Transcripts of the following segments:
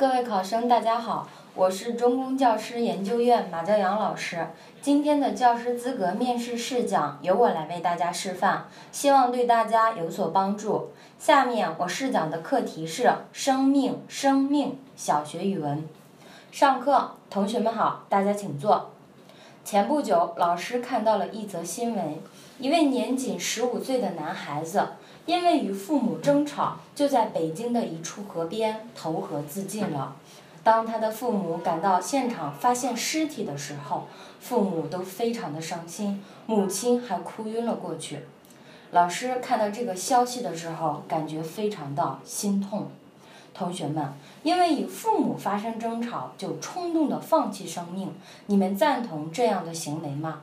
各位考生，大家好，我是中公教师研究院马教阳老师。今天的教师资格面试试讲由我来为大家示范，希望对大家有所帮助。下面我试讲的课题是生命，生命，小学语文。上课，同学们好，大家请坐。前不久，老师看到了一则新闻，一位年仅十五岁的男孩子。因为与父母争吵，就在北京的一处河边投河自尽了。当他的父母赶到现场发现尸体的时候，父母都非常的伤心，母亲还哭晕了过去。老师看到这个消息的时候，感觉非常的心痛。同学们，因为与父母发生争吵就冲动的放弃生命，你们赞同这样的行为吗？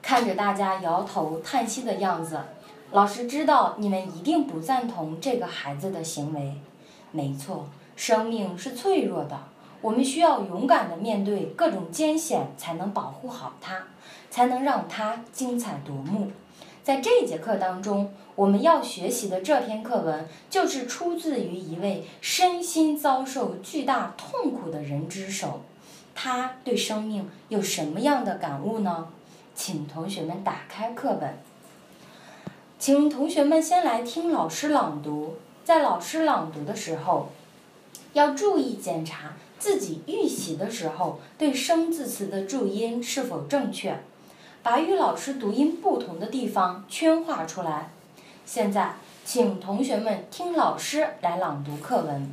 看着大家摇头叹息的样子。老师知道你们一定不赞同这个孩子的行为，没错，生命是脆弱的，我们需要勇敢的面对各种艰险，才能保护好它，才能让它精彩夺目。在这节课当中，我们要学习的这篇课文就是出自于一位身心遭受巨大痛苦的人之手，他对生命有什么样的感悟呢？请同学们打开课本。请同学们先来听老师朗读，在老师朗读的时候，要注意检查自己预习的时候对生字词的注音是否正确，把与老师读音不同的地方圈画出来。现在，请同学们听老师来朗读课文。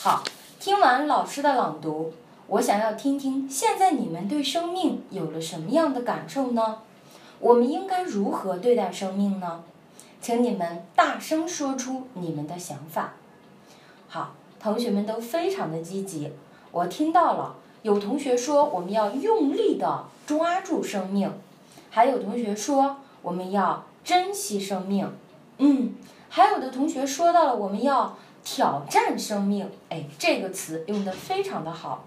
好，听完老师的朗读，我想要听听现在你们对生命有了什么样的感受呢？我们应该如何对待生命呢？请你们大声说出你们的想法。好，同学们都非常的积极，我听到了。有同学说我们要用力的抓住生命，还有同学说我们要珍惜生命。嗯，还有的同学说到了我们要挑战生命。哎，这个词用的非常的好。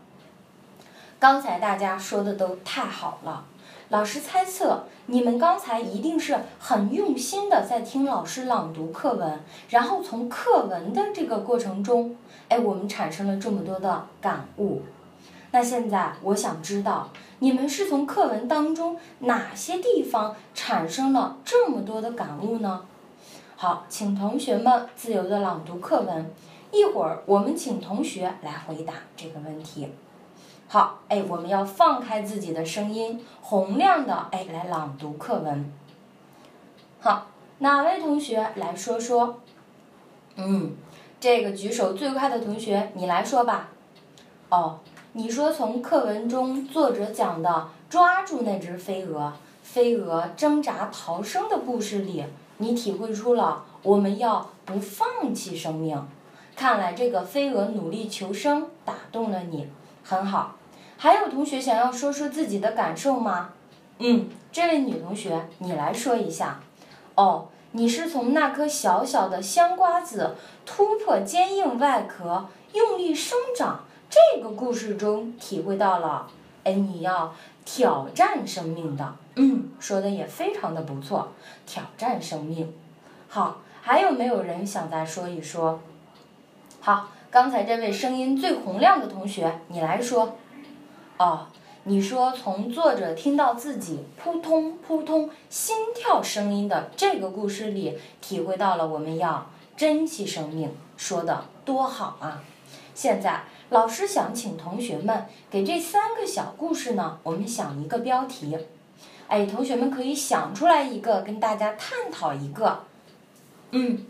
刚才大家说的都太好了。老师猜测，你们刚才一定是很用心的在听老师朗读课文，然后从课文的这个过程中，哎，我们产生了这么多的感悟。那现在我想知道，你们是从课文当中哪些地方产生了这么多的感悟呢？好，请同学们自由的朗读课文，一会儿我们请同学来回答这个问题。好，哎，我们要放开自己的声音，洪亮的哎来朗读课文。好，哪位同学来说说？嗯，这个举手最快的同学，你来说吧。哦，你说从课文中作者讲的抓住那只飞蛾，飞蛾挣扎逃生的故事里，你体会出了我们要不放弃生命。看来这个飞蛾努力求生打动了你，很好。还有同学想要说说自己的感受吗？嗯，这位女同学，你来说一下。哦，你是从那颗小小的香瓜子突破坚硬外壳，用力生长这个故事中体会到了，哎，你要挑战生命的。嗯，说的也非常的不错，挑战生命。好，还有没有人想再说一说？好，刚才这位声音最洪亮的同学，你来说。哦，你说从作者听到自己扑通扑通心跳声音的这个故事里，体会到了我们要珍惜生命，说的多好啊！现在老师想请同学们给这三个小故事呢，我们想一个标题。哎，同学们可以想出来一个，跟大家探讨一个。嗯，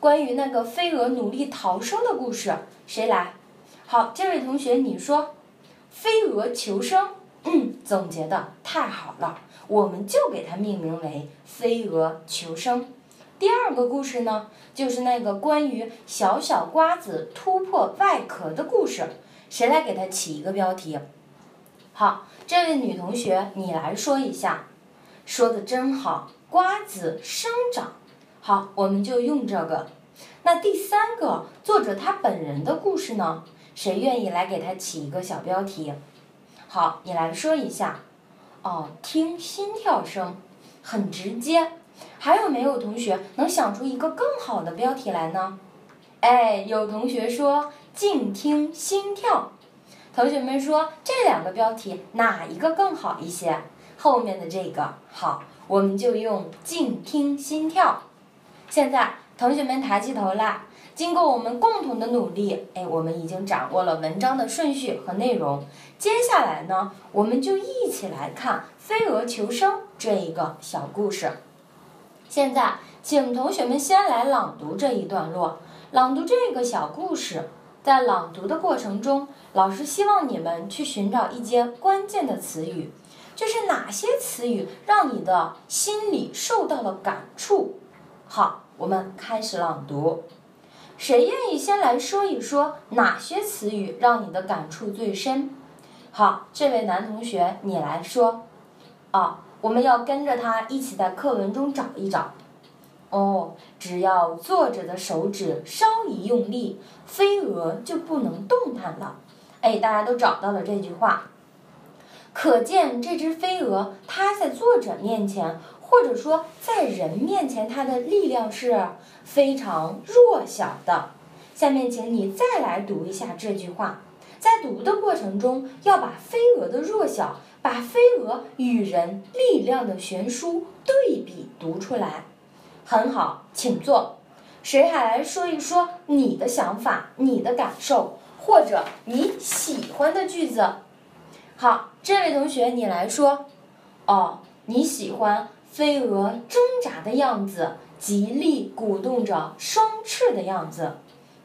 关于那个飞蛾努力逃生的故事，谁来？好，这位同学你说。飞蛾求生，嗯，总结的太好了，我们就给它命名为飞蛾求生。第二个故事呢，就是那个关于小小瓜子突破外壳的故事，谁来给它起一个标题？好，这位女同学，你来说一下，说的真好，瓜子生长。好，我们就用这个。那第三个作者他本人的故事呢？谁愿意来给他起一个小标题？好，你来说一下。哦，听心跳声，很直接。还有没有同学能想出一个更好的标题来呢？哎，有同学说静听心跳。同学们说这两个标题哪一个更好一些？后面的这个好，我们就用静听心跳。现在同学们抬起头来，经过我们共同的努力，哎，我们已经掌握了文章的顺序和内容。接下来呢，我们就一起来看《飞蛾求生》这一个小故事。现在，请同学们先来朗读这一段落，朗读这个小故事。在朗读的过程中，老师希望你们去寻找一些关键的词语，就是哪些词语让你的心里受到了感触。好，我们开始朗读。谁愿意先来说一说哪些词语让你的感触最深？好，这位男同学，你来说。啊，我们要跟着他一起在课文中找一找。哦，只要作者的手指稍一用力，飞蛾就不能动弹了。哎，大家都找到了这句话，可见这只飞蛾它在作者面前，或者说在人面前，它的力量是非常弱小的。下面，请你再来读一下这句话，在读的过程中，要把飞蛾的弱小，把飞蛾与人力量的悬殊对比读出来。很好，请坐。谁还来说一说你的想法、你的感受，或者你喜欢的句子？好，这位同学你来说。哦，你喜欢飞蛾挣扎的样子，极力鼓动着双翅的样子。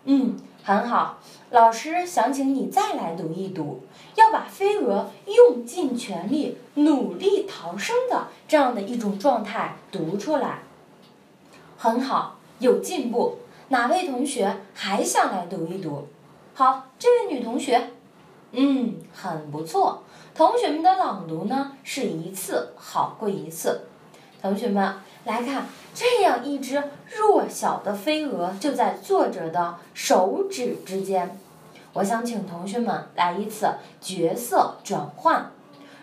嗯，很好。老师想请你再来读一读，要把飞蛾用尽全力、努力逃生的这样的一种状态读出来。很好，有进步。哪位同学还想来读一读？好，这位女同学，嗯，很不错。同学们的朗读呢，是一次好过一次。同学们来看，这样一只弱小的飞蛾就在作者的手指之间。我想请同学们来一次角色转换。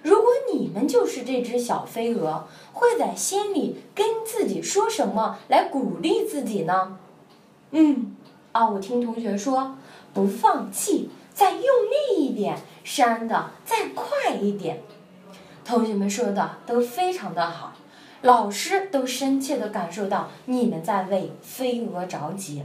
如果你们就是这只小飞蛾，会在心里跟自己说什么来鼓励自己呢？嗯，啊，我听同学说，不放弃，再用力一点，扇的再快一点。同学们说的都非常的好，老师都深切的感受到你们在为飞蛾着急。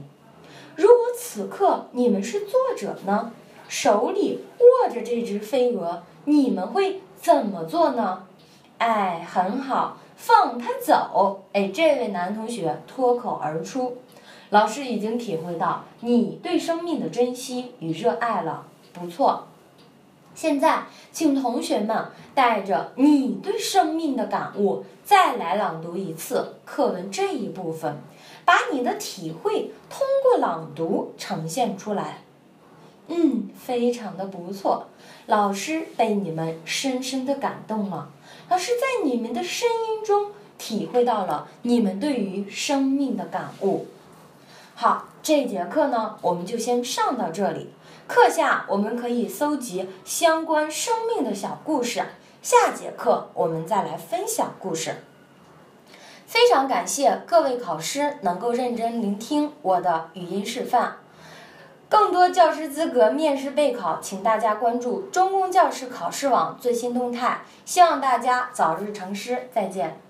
如果此刻你们是作者呢，手里握着这只飞蛾，你们会？怎么做呢？哎，很好，放他走。哎，这位男同学脱口而出：“老师已经体会到你对生命的珍惜与热爱了。”不错，现在请同学们带着你对生命的感悟，再来朗读一次课文这一部分，把你的体会通过朗读呈现出来。嗯，非常的不错，老师被你们深深的感动了。老师在你们的声音中体会到了你们对于生命的感悟。好，这节课呢，我们就先上到这里。课下我们可以搜集相关生命的小故事，下节课我们再来分享故事。非常感谢各位考师能够认真聆听我的语音示范。更多教师资格面试备考，请大家关注中公教师考试网最新动态。希望大家早日成师，再见。